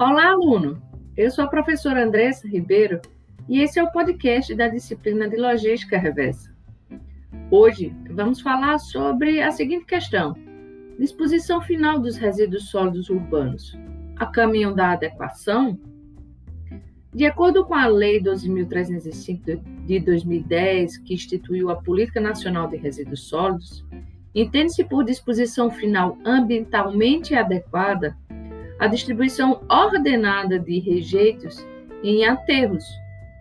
Olá, aluno! Eu sou a professora Andressa Ribeiro e esse é o podcast da disciplina de Logística Reversa. Hoje vamos falar sobre a seguinte questão: disposição final dos resíduos sólidos urbanos. A caminho da adequação? De acordo com a Lei 12.305 de 2010, que instituiu a Política Nacional de Resíduos Sólidos, entende-se por disposição final ambientalmente adequada a distribuição ordenada de rejeitos em aterros,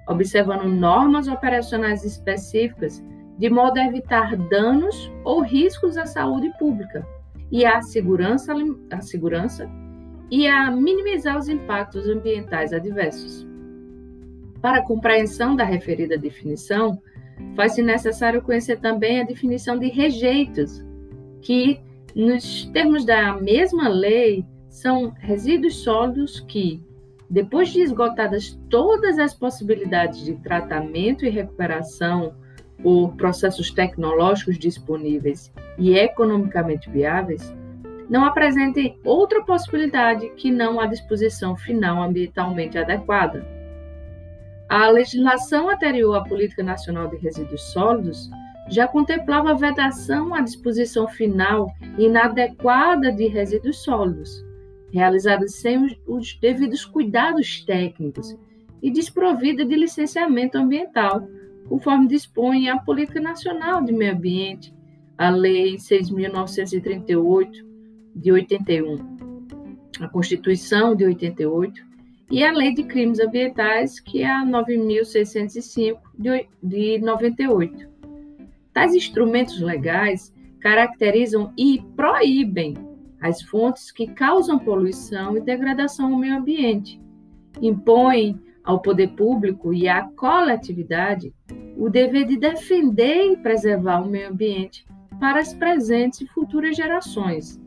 observando normas operacionais específicas de modo a evitar danos ou riscos à saúde pública e à segurança, à segurança e a minimizar os impactos ambientais adversos. Para a compreensão da referida definição, faz-se necessário conhecer também a definição de rejeitos, que, nos termos da mesma lei, são resíduos sólidos que, depois de esgotadas todas as possibilidades de tratamento e recuperação por processos tecnológicos disponíveis e economicamente viáveis, não apresentem outra possibilidade que não a disposição final ambientalmente adequada. A legislação anterior à Política Nacional de Resíduos Sólidos já contemplava a vedação à disposição final inadequada de resíduos sólidos, realizadas sem os, os devidos cuidados técnicos e desprovida de licenciamento ambiental, conforme dispõe a Política Nacional de Meio Ambiente, a Lei 6.938 de 81, a Constituição de 88 e a Lei de Crimes Ambientais, que é a 9.605 de, de 98. Tais instrumentos legais caracterizam e proíbem as fontes que causam poluição e degradação ao meio ambiente. Impõem ao poder público e à coletividade o dever de defender e preservar o meio ambiente para as presentes e futuras gerações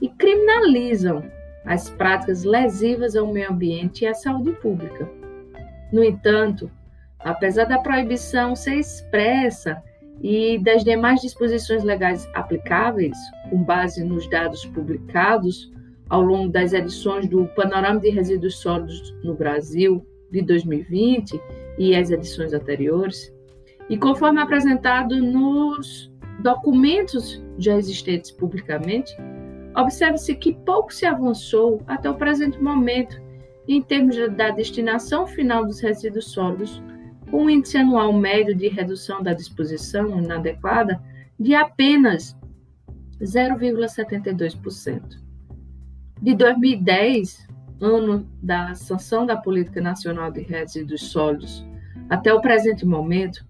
e criminalizam as práticas lesivas ao meio ambiente e à saúde pública. No entanto, apesar da proibição ser expressa e das demais disposições legais aplicáveis, com base nos dados publicados ao longo das edições do Panorama de Resíduos Sólidos no Brasil de 2020 e as edições anteriores, e conforme apresentado nos documentos já existentes publicamente, observa-se que pouco se avançou até o presente momento em termos da destinação final dos resíduos sólidos um índice anual médio de redução da disposição inadequada de apenas 0,72%. De 2010, ano da sanção da Política Nacional de Resíduos Sólidos, até o presente momento,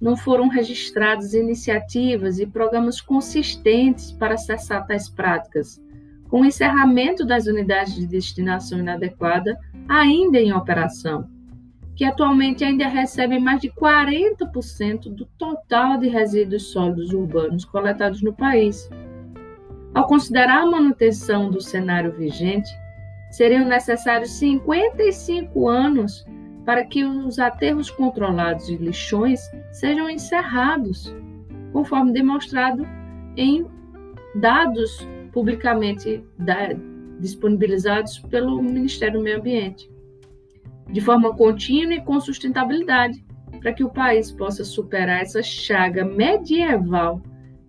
não foram registradas iniciativas e programas consistentes para cessar tais práticas, com o encerramento das unidades de destinação inadequada ainda em operação que atualmente ainda recebem mais de 40% do total de resíduos sólidos urbanos coletados no país. Ao considerar a manutenção do cenário vigente, seriam necessários 55 anos para que os aterros controlados de lixões sejam encerrados, conforme demonstrado em dados publicamente disponibilizados pelo Ministério do Meio Ambiente de forma contínua e com sustentabilidade, para que o país possa superar essa chaga medieval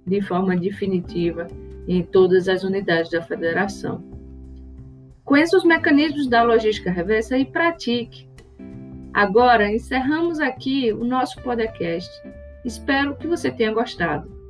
de forma definitiva em todas as unidades da federação. Conheça os mecanismos da logística reversa e pratique. Agora encerramos aqui o nosso podcast. Espero que você tenha gostado.